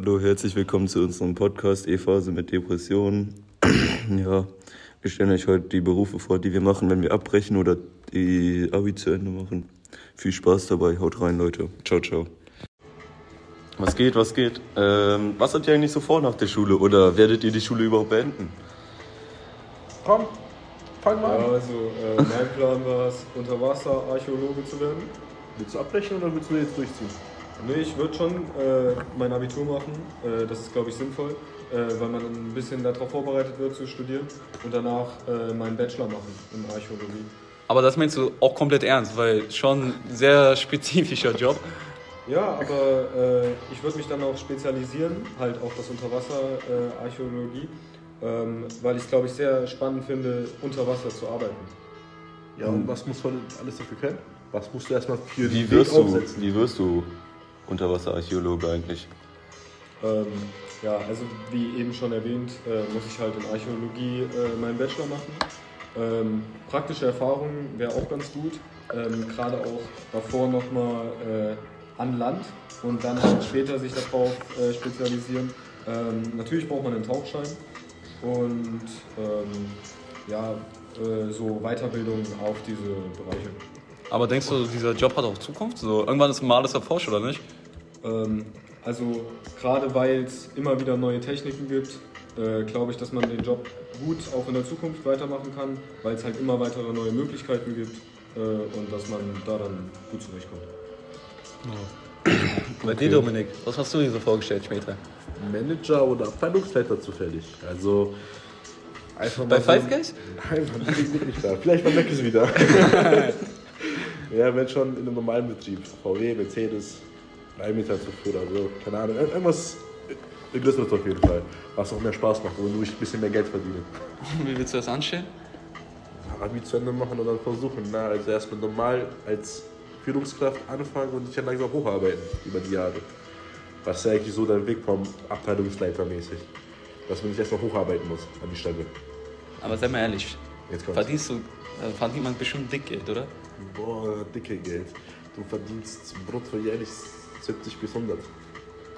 Hallo, herzlich willkommen zu unserem Podcast E-Phase mit Depressionen. ja, wir stellen euch heute die Berufe vor, die wir machen, wenn wir abbrechen oder die Abi zu Ende machen. Viel Spaß dabei, haut rein, Leute. Ciao, ciao. Was geht, was geht? Ähm, was habt ihr eigentlich so vor nach der Schule oder werdet ihr die Schule überhaupt beenden? Komm, fang mal Ja, an. also äh, mein Plan war es, Unterwasser-Archäologe zu werden. Willst du abbrechen oder willst du jetzt durchziehen? Nee, ich würde schon äh, mein Abitur machen. Äh, das ist, glaube ich, sinnvoll, äh, weil man ein bisschen darauf vorbereitet wird zu studieren und danach äh, meinen Bachelor machen in Archäologie. Aber das meinst du auch komplett ernst, weil schon ein sehr spezifischer Job. Ja, aber äh, ich würde mich dann auch spezialisieren, halt auf das Unterwasser-Archäologie, ähm, weil ich es, glaube ich, sehr spannend finde, unter Wasser zu arbeiten. Ja, und was muss man alles dafür können? Was musst du erstmal für Wie den wirst Weg du, aufsetzen? wie wirst du Unterwasserarchäologe eigentlich? Ähm, ja, also wie eben schon erwähnt, äh, muss ich halt in Archäologie äh, meinen Bachelor machen. Ähm, praktische Erfahrung wäre auch ganz gut, ähm, gerade auch davor nochmal äh, an Land und dann halt später sich darauf äh, spezialisieren. Ähm, natürlich braucht man einen Tauchschein und ähm, ja, äh, so Weiterbildung auf diese Bereiche. Aber denkst du, dieser Job hat auch Zukunft? So, irgendwann ist mal alles erforscht, oder nicht? Ähm, also gerade weil es immer wieder neue Techniken gibt, äh, glaube ich, dass man den Job gut auch in der Zukunft weitermachen kann, weil es halt immer weitere neue Möglichkeiten gibt äh, und dass man da dann gut zurechtkommt. Bei dir, Dominik, was hast du dir so vorgestellt später? Manager oder Abteilungsleiter zufällig. Also einfach Bei mal Five so- Guys? Nein, man ist nicht da. Vielleicht bei Mac ist wieder. ja, wenn schon in einem normalen Betrieb. VW, Mercedes, Rheinmetall-Zufuhr oder so. Keine Ahnung. Ir- Irgendwas Größeres auf jeden Fall. Was auch mehr Spaß macht, wo ich ein bisschen mehr Geld verdiene. Wie willst du das anstellen? Abi zu Ende machen und dann versuchen. Na, also erstmal normal als Führungskraft anfangen und sich dann langsam hocharbeiten über die Jahre. Was ist ja eigentlich so der Weg vom Abteilungsleiter mäßig. Dass man sich erstmal hocharbeiten muss an die Stelle. Aber sei mal ehrlich, verdienst du, äh, verdient man bestimmt dick Geld, oder? Boah, dicke Geld. Du verdienst brutto jährlich 70 bis 100.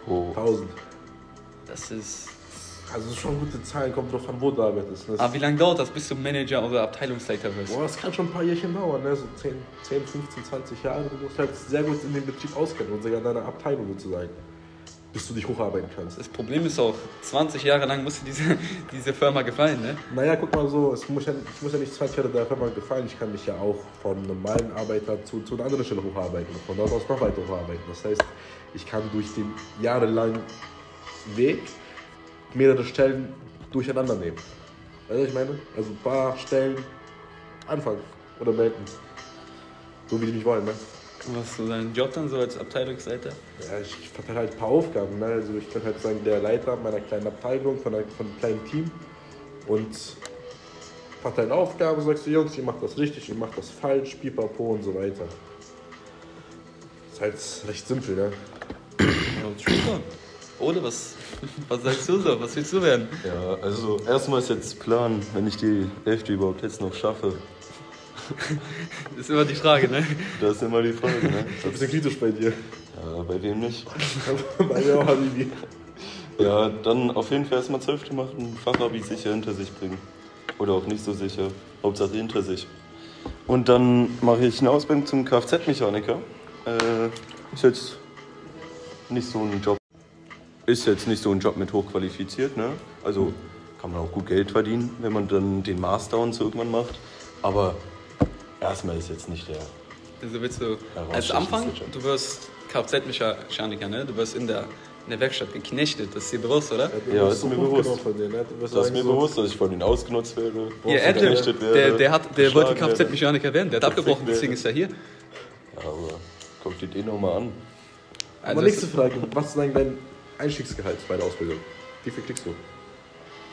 Oh. 1000. Das ist. Also schon gute Zahlen, kommt drauf an, wo du arbeitest. Ne? Aber wie lange dauert das, bis du Manager oder Abteilungsleiter wirst? Boah, das kann schon ein paar Jährchen dauern, ne? so 10, 10, 15, 20 Jahre. Du musst halt sehr gut in dem Betrieb auskennen und sogar in deiner Abteilung sozusagen, bis du dich hocharbeiten kannst. Das Problem ist auch, 20 Jahre lang muss dir diese, diese Firma gefallen, ne? Naja, guck mal so, es muss ja, ich muss ja nicht 20 Jahre der Firma gefallen, ich kann mich ja auch von normalen Arbeiter zu, zu einer anderen Stelle hocharbeiten und von dort aus noch weiter hocharbeiten. Das heißt, ich kann durch den jahrelangen Weg mehrere Stellen durcheinander nehmen. Weißt du, was ich meine? Also ein paar Stellen anfangen oder beenden. So wie die mich wollen, ne? Was ist so dein Job dann so als Abteilungsleiter? Ja, ich verteile halt ein paar Aufgaben. Ne? Also ich bin halt sagen, der Leiter meiner kleinen Abteilung, von, einer, von einem kleinen Team. Und verteile Aufgaben, sagst du, Jungs, ihr macht das richtig, ihr macht das falsch, pipapo und so weiter. Ist halt recht simpel, ne? Ja. Ole, was, was sagst du so? Was willst du werden? Ja, also erstmal ist jetzt Plan, wenn ich die Hälfte überhaupt jetzt noch schaffe. Das ist immer die Frage, ne? Das ist immer die Frage, ne? Ein bisschen kritisch bei dir. Ja, bei wem nicht? bei mir auch, Habibi. Ja, dann auf jeden Fall erstmal Zwölfte machen, Fachabi sicher hinter sich bringen. Oder auch nicht so sicher. Hauptsache hinter sich. Und dann mache ich eine Ausbildung zum Kfz-Mechaniker. Äh, ist jetzt nicht so ein Job. Ist jetzt nicht so ein Job mit hochqualifiziert, ne? Also kann man auch gut Geld verdienen, wenn man dann den Master und so irgendwann macht. Aber erstmal ist jetzt nicht der. Also willst du Ja, als Anfang, du wirst Kfz-Mechaniker, ne? Du wirst in der, in der Werkstatt geknechtet, das ist dir bewusst, oder? Ja, ist mir bewusst. Von dir, ne? Das ist mir so, bewusst, dass ich von ihnen ausgenutzt werde. Der, geknechtet werde, der, der, hat, der wollte. Kfz-Mechaniker werden, der hat abgebrochen, werde. deswegen ist er hier. Ja, aber guck dir den nochmal an. Aber Also nächste es- Frage, was ist eigentlich dein Einstiegsgehalt bei der Ausbildung? Wie viel kriegst du?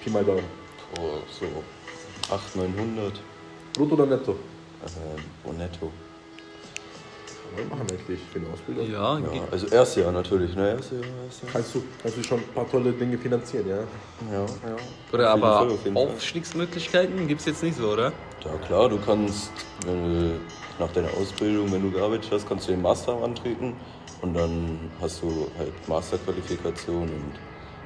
Pi mal Daumen. Oh, so 800, 900 Brutto oder netto? Äh, und netto. Was machen wir eigentlich für eine Ausbildung? Ja, Ja, also erste Jahr natürlich, ne? Erste Jahr, erste Jahr. Kannst du, kannst du schon ein paar tolle Dinge finanzieren, ja? Ja, ja. Oder Auf aber Fall. Aufstiegsmöglichkeiten gibt es jetzt nicht so, oder? Ja klar, du kannst, wenn du nach deiner Ausbildung, wenn du gearbeitet hast, kannst du den Master antreten Und dann hast du halt Masterqualifikation und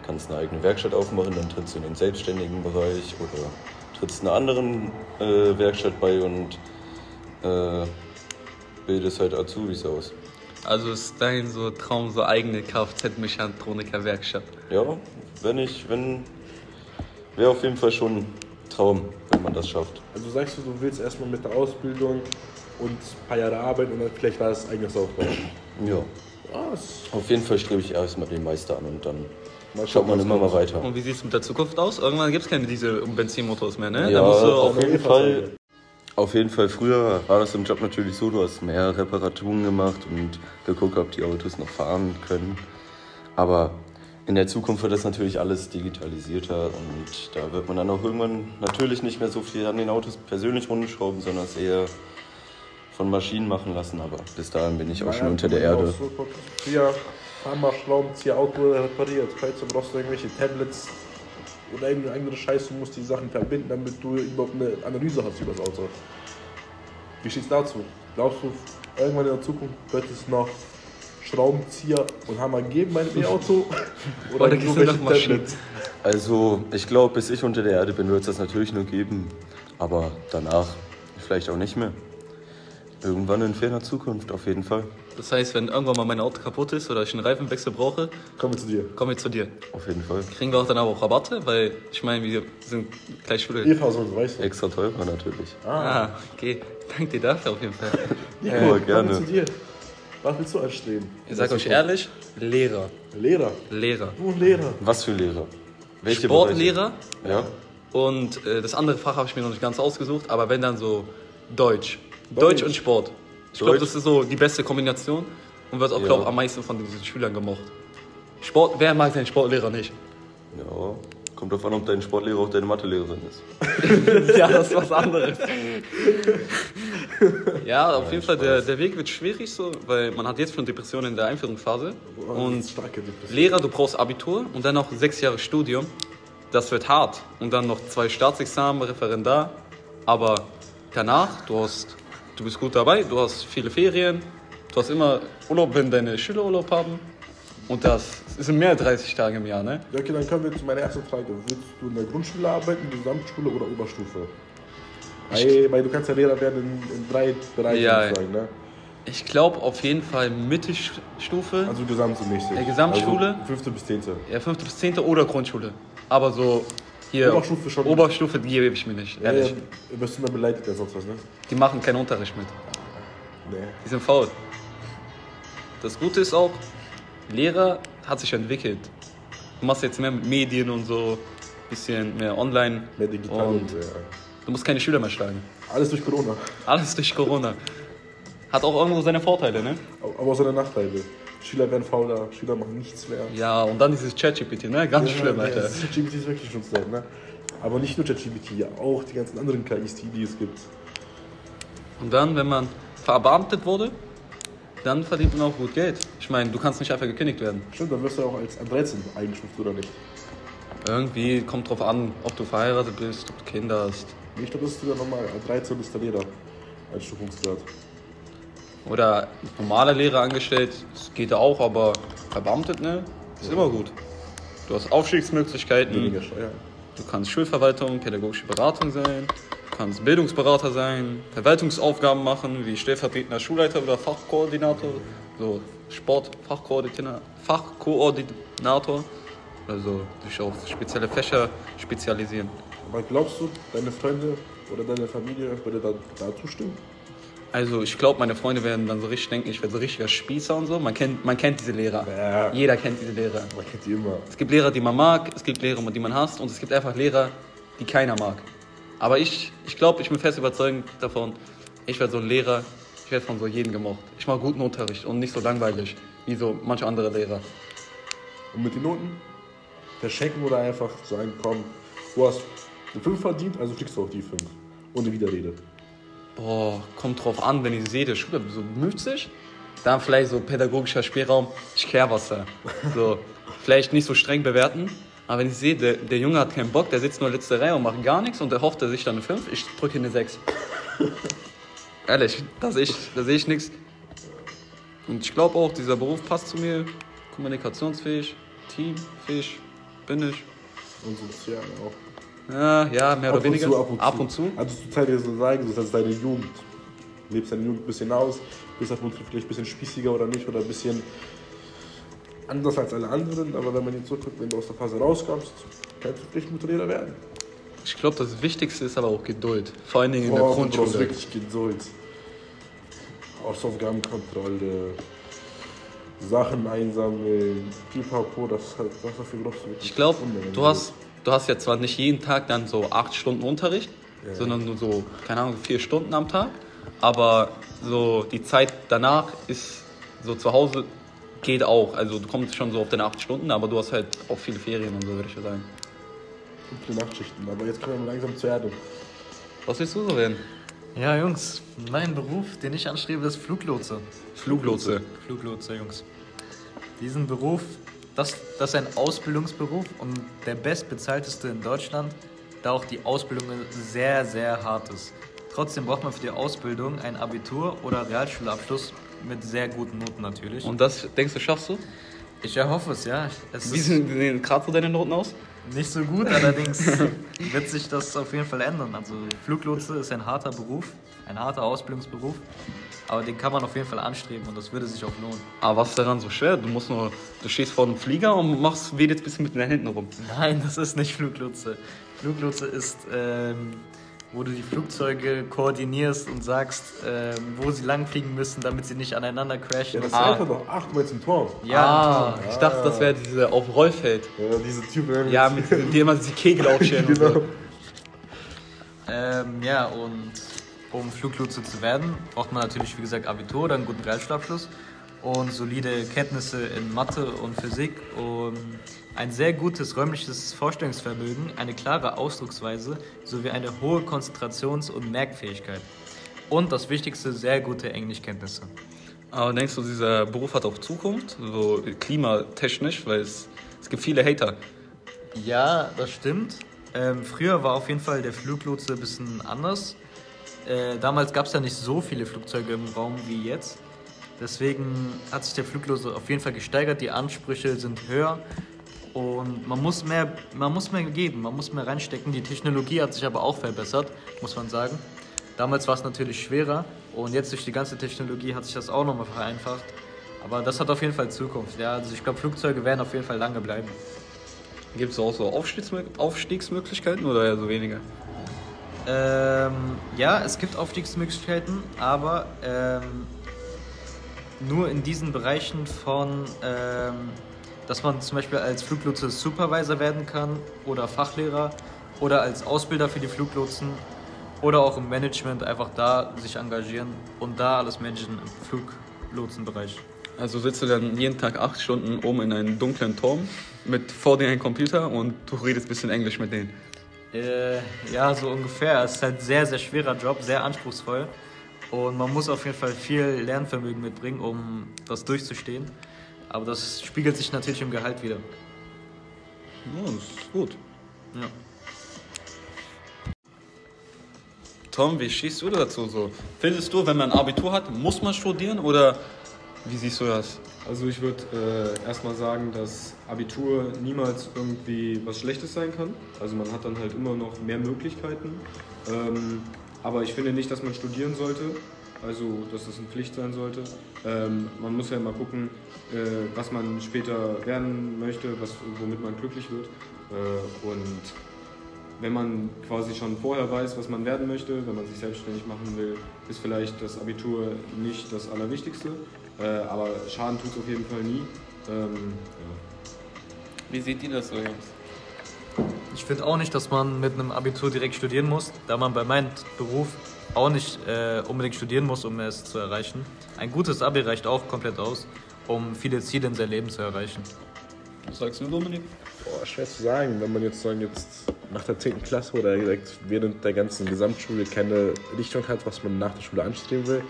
kannst eine eigene Werkstatt aufmachen, dann trittst du in den selbstständigen Bereich oder trittst einer anderen äh, Werkstatt bei und äh, bildest halt Azubis aus. Also ist dein so Traum so eigene Kfz-Mechatroniker-Werkstatt. Ja, wenn ich, wenn, wäre auf jeden Fall schon ein Traum, wenn man das schafft. Also sagst du, du willst erstmal mit der Ausbildung und ein paar Jahre arbeiten und dann vielleicht was eigenes aufbauen. Ja, Ja, das auf jeden Fall strebe ich erstmal den Meister an und dann Mal schaut man was immer mal weiter. Und wie sieht es mit der Zukunft aus? Irgendwann gibt es keine Diesel- und Benzinmotors mehr, ne? Ja, da musst du auch auf jeden. Fall. Auf jeden Fall, früher war das im Job natürlich so, du hast mehr Reparaturen gemacht und geguckt, ob die Autos noch fahren können. Aber in der Zukunft wird das natürlich alles digitalisierter und da wird man dann auch irgendwann natürlich nicht mehr so viel an den Autos persönlich rumschrauben, sondern es eher von Maschinen machen lassen. Aber bis dahin bin ich auch schon Naja, unter der Erde. so. Früher Hammer, Schraubenzieher, Auto repariert. Heute brauchst du irgendwelche Tablets oder irgendeine andere Scheiße und musst die Sachen verbinden, damit du überhaupt eine Analyse hast über das Auto. Wie steht's dazu? Glaubst du, irgendwann in der Zukunft wird es noch Schraubenzieher und Hammer geben bei einem E-Auto? Oder gehst du nach welche Maschinen? Also, ich glaube, bis ich unter der Erde bin, wird es das natürlich nur geben. Aber danach vielleicht auch nicht mehr. Irgendwann in ferner Zukunft, auf jeden Fall. Das heißt, wenn irgendwann mal mein Auto kaputt ist oder ich einen Reifenwechsel brauche, Kommen wir zu dir. komme ich zu dir. Auf jeden Fall. Kriegen wir auch dann aber auch Rabatte, weil ich meine, wir sind gleich Schule. E-Fahrzeug, weißt du? Extra teurer natürlich. Ah, okay. Danke dir dafür auf jeden Fall. Nico, Ja, gerne. Kommen wir zu dir. Was willst du anstreben? Ich sag euch ehrlich, Lehrer. Lehrer. Lehrer. Du Lehrer. Was für Lehrer? Welche Sportlehrer Bereiche? Ja. und äh, das andere Fach habe ich mir noch nicht ganz ausgesucht, aber wenn dann so Deutsch. Deutsch, Deutsch. und Sport. Ich glaube, das ist so die beste Kombination und wird auch, Ja. glaube am meisten von diesen Schülern gemocht. Sport, wer mag seinen Sportlehrer nicht? Ja. Kommt drauf an, ob dein Sportlehrer auch deine Mathelehrerin ist. ja, das ist was anderes. ja, auf jeden Fall, der, der Weg wird schwierig so, weil man hat jetzt schon Depressionen in der Einführungsphase. Und starke Depression. Lehrer, du brauchst Abitur und dann noch sechs Jahre Studium. Das wird hart. Und dann noch zwei Staatsexamen, Referendar. Aber danach, du hast, du bist gut dabei, du hast viele Ferien, du hast immer Urlaub, wenn deine Schüler Urlaub haben. Und das sind mehr als 30 Tage im Jahr, ne? Ja, okay, dann kommen wir zu meiner ersten Frage. Willst du in der Grundschule arbeiten, Gesamtschule oder Oberstufe? Weil, weil du kannst ja Lehrer werden in, in drei Bereichen Ja, sozusagen, ne? Ich glaube auf jeden Fall Mittelstufe, Also gesamtmäßig. Ja, Gesamtschule. Also fünfte bis zehnte. ja, 5. bis 10. oder Grundschule. Aber so hier. Oberstufe schon. Oberstufe die gebe ich mir nicht, Ja, ehrlich. ja, wirst du immer beleidigt oder sonst was, ne? Die machen keinen Unterricht mit. Nee. Die sind faul. Das Gute ist auch, Lehrer hat sich entwickelt. Du machst jetzt mehr mit Medien und so, bisschen mehr online. Mehr digital Und und, ja. du musst keine Schüler mehr schlagen. Alles durch Corona. Alles durch Corona. Hat auch irgendwo seine Vorteile, ne? Aber auch seine Nachteile. Schüler werden fauler, Schüler machen nichts mehr. Ja, und dann dieses ChatGPT, ne? Ganz schlimm, ja, Alter. das ist- ChatGPT ist wirklich schon sad, ne? Aber nicht nur ChatGPT, ja, auch die ganzen anderen KIs, die, es gibt. Und dann, wenn man verbeamtet wurde, dann verdient man auch gut Geld. Ich meine, du kannst nicht einfach gekündigt werden. Stimmt, dann wirst du auch als 13 eingestuft oder nicht. Irgendwie kommt drauf an, ob du verheiratet bist, ob du Kinder hast. Ich glaube, das ist wieder normal. An 13 ist der Lehrer. Einstufungsgrad. Oder normale Lehrer angestellt, das geht ja auch, aber verbeamtet, ne? Ist immer gut. Du hast Aufstiegsmöglichkeiten, Weniger Steuern. du kannst Schulverwaltung, pädagogische Beratung sein, du kannst Bildungsberater sein, Verwaltungsaufgaben machen, wie stellvertretender Schulleiter oder Fachkoordinator, so Sportfachkoordinator, Fachkoordinator, also dich auf spezielle Fächer spezialisieren. Aber glaubst du, deine Freunde oder deine Familie würde da, da zustimmen? Also ich glaube, meine Freunde werden dann so richtig denken, ich werde so richtiger Spießer und so. Man kennt, man kennt diese Lehrer. Ja. Jeder kennt diese Lehrer. Man kennt die immer. Es gibt Lehrer, die man mag, es gibt Lehrer, die man hasst und es gibt einfach Lehrer, die keiner mag. Aber ich, ich glaube, ich bin fest überzeugt davon, ich werde so ein Lehrer, ich werde von so jedem gemocht. Ich mache guten Unterricht und nicht so langweilig wie so manche andere Lehrer. Und mit den Noten verschenken oder einfach sagen, komm, du hast eine 5 verdient, also kriegst du auch die 5. Ohne Widerrede. Boah, kommt drauf an, wenn ich sehe, der Schüler so bemüht sich, dann vielleicht so pädagogischer Spielraum, ich Kehrwasser. So, vielleicht nicht so streng bewerten, aber wenn ich sehe, der, der Junge hat keinen Bock, der sitzt nur letzte Reihe und macht gar nichts und der hofft er sich dann eine 5, ich drücke eine 6. Ehrlich, da sehe ich, da sehe ich nichts. Und ich glaube auch, dieser Beruf passt zu mir. Kommunikationsfähig, teamfähig bin ich. Und sozial auch. Ja, ja, mehr oder Ab und weniger. zu, ab und zu. Ab und zu. Also zur Zeit dir so sagen, das ist deine Jugend. Du lebst deine Jugend ein bisschen aus, bist ab und zu vielleicht ein bisschen spießiger oder nicht oder ein bisschen anders als alle anderen, aber wenn man jetzt zurückguckt, wenn du aus der Phase rauskommst, kannst du vielleicht ein guter Lehrer werden. Ich glaube, das Wichtigste ist aber auch Geduld. Vor allen Dingen in der Boah, du brauchst Grundschule. wirklich Geduld. Hausaufgabenkontrolle, Sachen einsammeln, pipapo, das ist halt, was dafür brauchst du wirklich Ich glaube, du hast, du hast ja zwar nicht jeden Tag dann so acht Stunden Unterricht, Ja. sondern nur so, keine Ahnung, vier Stunden am Tag. Aber so die Zeit danach ist so zu Hause geht auch. Also du kommst schon so auf deine acht Stunden, aber du hast halt auch viele Ferien und so, würde ich ja sagen. Dunkle Nachtschichten, aber jetzt kommen wir langsam zur Erde. Was willst du so werden? Ja, Jungs, mein Beruf, den ich anstrebe, ist Fluglotse. Fluglotse. Fluglotse, Jungs. Diesen Beruf, das, das ist ein Ausbildungsberuf und der bestbezahlteste in Deutschland, da auch die Ausbildung sehr, sehr hart ist. Trotzdem braucht man für die Ausbildung ein Abitur oder Realschulabschluss mit sehr guten Noten natürlich. Und das denkst du, schaffst du? ich erhoffe es, ja. Es Wie sehen gerade so deine Noten aus? Nicht so gut, allerdings wird sich das auf jeden Fall ändern. Also Fluglotse ist ein harter Beruf, ein harter Ausbildungsberuf, aber den kann man auf jeden Fall anstreben und das würde sich auch lohnen. Aber was ist daran so schwer? Du musst nur, du stehst vor einem Flieger und machst wedelst ein bisschen mit den Händen rum. Nein, das ist nicht Fluglotse. Fluglotse ist, ähm, wo du die Flugzeuge koordinierst und sagst, ähm, wo sie langfliegen müssen, damit sie nicht aneinander crashen. Ja, das ist einfach doch acht Mal zum Turm. ja, ah, ich dachte, das wäre diese auf Rollfeld. Ja, diese Typen. Ja, mit diesem, die immer die Kegel aufstellen. und genau. so. ähm, ja, und um Fluglotse zu werden, braucht man natürlich, wie gesagt, Abitur oder einen guten Realschulabschluss und solide Kenntnisse in Mathe und Physik und ein sehr gutes räumliches Vorstellungsvermögen, eine klare Ausdrucksweise sowie eine hohe Konzentrations- und Merkfähigkeit. Und das Wichtigste, sehr gute Englischkenntnisse. Aber denkst du, dieser Beruf hat auch Zukunft? So klimatechnisch, weil es, es gibt viele Hater. Ja, das stimmt. Ähm, früher war auf jeden Fall der Fluglotse ein bisschen anders. Äh, damals gab es ja nicht so viele Flugzeuge im Raum wie jetzt. Deswegen hat sich der Fluglotse auf jeden Fall gesteigert. Die Ansprüche sind höher und man muss mehr, man muss mehr geben, man muss mehr reinstecken. Die Technologie hat sich aber auch verbessert, muss man sagen. Damals war es natürlich schwerer und jetzt durch die ganze Technologie hat sich das auch nochmal vereinfacht. Aber das hat auf jeden Fall Zukunft. Ja, also ich glaube, Flugzeuge werden auf jeden Fall lange bleiben. Gibt es auch so Aufstiegsmö Aufstiegsmöglichkeiten oder eher so weniger? Ähm, ja, es gibt Aufstiegsmöglichkeiten, aber ähm, nur in diesen Bereichen von, ähm, dass man zum Beispiel als Fluglotse Supervisor werden kann oder Fachlehrer oder als Ausbilder für die Fluglotsen oder auch im Management einfach da sich engagieren und da alles managen im Fluglotsenbereich. Also sitzt du dann jeden Tag acht Stunden oben in einem dunklen Turm mit vor dir ein Computer und du redest ein bisschen Englisch mit denen. Äh, ja, so ungefähr. Es ist halt ein sehr, sehr schwerer Job, sehr anspruchsvoll. Und man muss auf jeden Fall viel Lernvermögen mitbringen, um das durchzustehen. Aber das spiegelt sich natürlich im Gehalt wieder. Ja, das ist gut. Ja. Tom, wie stehst du dazu so? Findest du, wenn man ein Abitur hat, muss man studieren oder wie siehst du das? Also ich würde äh, erstmal sagen, dass Abitur niemals irgendwie was Schlechtes sein kann. Also man hat dann halt immer noch mehr Möglichkeiten. Ähm, aber ich finde nicht, dass man studieren sollte. Also dass das eine Pflicht sein sollte. Ähm, man muss ja immer gucken, äh, was man später werden möchte, was, womit man glücklich wird. Äh, und wenn man quasi schon vorher weiß, was man werden möchte, wenn man sich selbstständig machen will, ist vielleicht das Abitur nicht das Allerwichtigste. Äh, aber Schaden tut es auf jeden Fall nie. Ähm, ja. Wie seht ihr das so, Jungs? Ich finde auch nicht, dass man mit einem Abitur direkt studieren muss, da man bei meinem Beruf auch nicht äh, unbedingt studieren muss, um es zu erreichen. Ein gutes Abi reicht auch komplett aus, um viele Ziele in seinem Leben zu erreichen. Was sagst du, Dominik? Boah, schwer zu sagen, wenn man jetzt sagen, jetzt nach der 10. Klasse oder direkt während der ganzen Gesamtschule keine Richtung hat, was man nach der Schule anstreben will,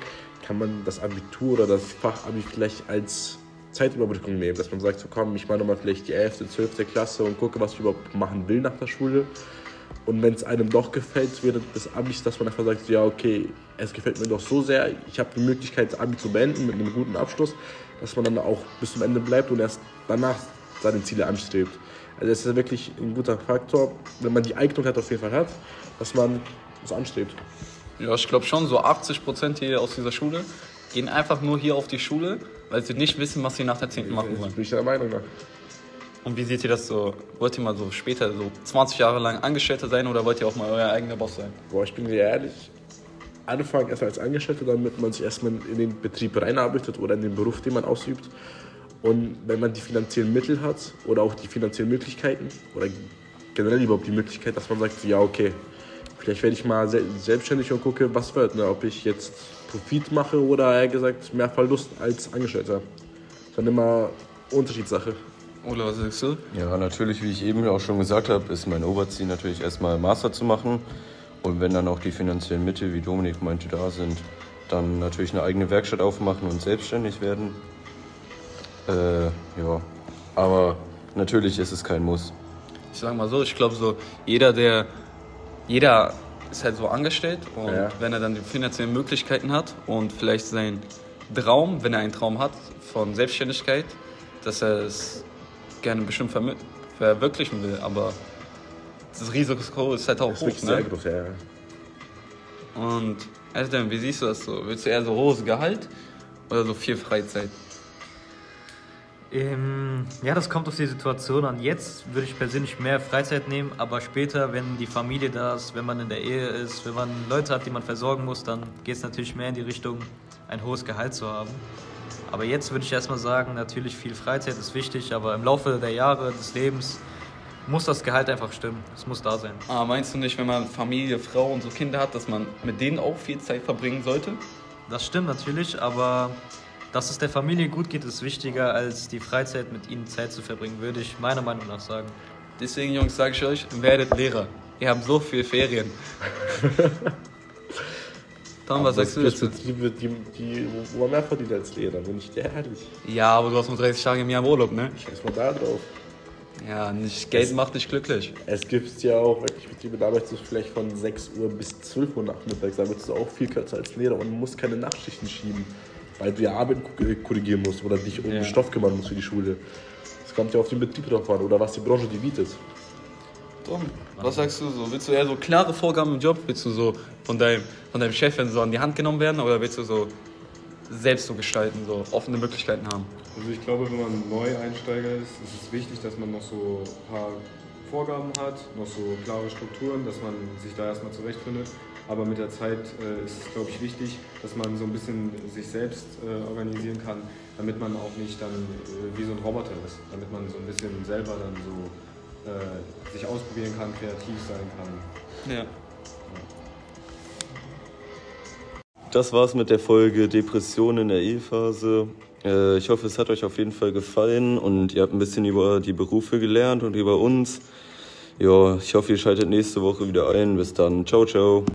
kann man das Abitur oder das Fachabi vielleicht als Zeitüberbrückung nehmen, dass man sagt, so komm, ich mache nochmal vielleicht die 11., 12. Klasse und gucke, was ich überhaupt machen will nach der Schule. Und wenn es einem doch gefällt während des Abis, dass man einfach sagt, ja okay, es gefällt mir doch so sehr, ich habe die Möglichkeit, das Abi zu beenden mit einem guten Abschluss, dass man dann auch bis zum Ende bleibt und erst danach seine Ziele anstrebt. Also es ist wirklich ein guter Faktor, wenn man die Eignung hat, auf jeden Fall hat, dass man das anstrebt. Ja, ich glaube schon, so 80 Prozent hier aus dieser Schule gehen einfach nur hier auf die Schule, weil sie nicht wissen, was sie nach der 10. machen wollen. Bin ich der Meinung nach. Und wie seht ihr das so? Wollt ihr mal so später so 20 Jahre lang Angestellter sein oder wollt ihr auch mal euer eigener Boss sein? Boah, ich bin dir ehrlich, anfangen erstmal als Angestellter, damit man sich erstmal in den Betrieb reinarbeitet oder in den Beruf, den man ausübt. Und wenn man die finanziellen Mittel hat oder auch die finanziellen Möglichkeiten oder generell überhaupt die Möglichkeit, dass man sagt, ja okay, vielleicht werde ich mal se selbstständig und gucke, was wird, ne? ob ich jetzt Profit mache oder eher gesagt mehr Verlust als Angestellter. Das ist dann immer Unterschiedssache. Oder was sagst du? Ja, natürlich, wie ich eben auch schon gesagt habe, ist mein Oberziel natürlich erstmal Master zu machen. Und wenn dann auch die finanziellen Mittel, wie Dominik meinte, da sind, dann natürlich eine eigene Werkstatt aufmachen und selbstständig werden. Äh, ja, aber natürlich ist es kein Muss. Ich sag mal so, ich glaube so, jeder, der, jeder ist halt so angestellt und Ja. wenn er dann die finanziellen Möglichkeiten hat und vielleicht seinen Traum, wenn er einen Traum hat von Selbstständigkeit, dass er es gerne bestimmt vermi- verwirklichen will, aber das Risiko ist halt auch Das ist hoch, sehr ne? groß, ja. ja. Und also dann, wie siehst du das so? Willst du eher so hohes Gehalt oder so viel Freizeit? Ähm, ja, das kommt auf die Situation an. Jetzt würde ich persönlich mehr Freizeit nehmen, aber später, wenn die Familie da ist, wenn man in der Ehe ist, wenn man Leute hat, die man versorgen muss, dann geht es natürlich mehr in die Richtung, ein hohes Gehalt zu haben. Aber jetzt würde ich erstmal sagen, natürlich viel Freizeit ist wichtig, aber im Laufe der Jahre des Lebens muss das Gehalt einfach stimmen. Es muss da sein. Ah, meinst du nicht, wenn man Familie, Frau und so Kinder hat, dass man mit denen auch viel Zeit verbringen sollte? Das stimmt natürlich, aber dass es der Familie gut geht, ist wichtiger, als die Freizeit mit ihnen Zeit zu verbringen, würde ich meiner Meinung nach sagen. Deswegen, Jungs, sage ich euch, werdet Lehrer. Ihr habt so viel Ferien. Tom, was sagst du Es dazu? Betriebe, die, die, wo man mehr verdient als Lehrer, bin ich dir ehrlich. Ja, aber du hast nur 30 Tage im Jahr Urlaub, ne? Scheiß mal da drauf. Ja, nicht, Geld macht dich glücklich. Es gibt ja auch wirklich Betriebe, da arbeitest du vielleicht von 6 Uhr bis 12 Uhr nachmittags. Da arbeitest du auch viel kürzer als Lehrer und musst keine Nachtschichten schieben, weil du ja Arbeit ku- korrigieren musst oder dich um Ja. den Stoff kümmern musst für die Schule. Das kommt ja auf den Betrieb drauf an oder was die Branche dir bietet. Tom, was sagst du so? Willst du eher so klare Vorgaben im Job? Willst du so von deinem, von deinem Chef so an die Hand genommen werden? Oder willst du so selbst so gestalten, so offene Möglichkeiten haben? Also ich glaube, wenn man Neueinsteiger ist, ist es wichtig, dass man noch so ein paar Vorgaben hat, noch so klare Strukturen, dass man sich da erstmal zurechtfindet. Aber mit der Zeit äh, ist es, glaube ich, wichtig, dass man so ein bisschen sich selbst äh, organisieren kann, damit man auch nicht dann äh, wie so ein Roboter ist, damit man so ein bisschen selber dann so äh, sich ausprobieren kann, kreativ sein kann. Ja. Das war's mit der Folge Depression in der Ehephase. Äh, Ich hoffe, es hat euch auf jeden Fall gefallen und ihr habt ein bisschen über die Berufe gelernt und über uns. Ja, ich hoffe, ihr schaltet nächste Woche wieder ein. Bis dann. Ciao, ciao.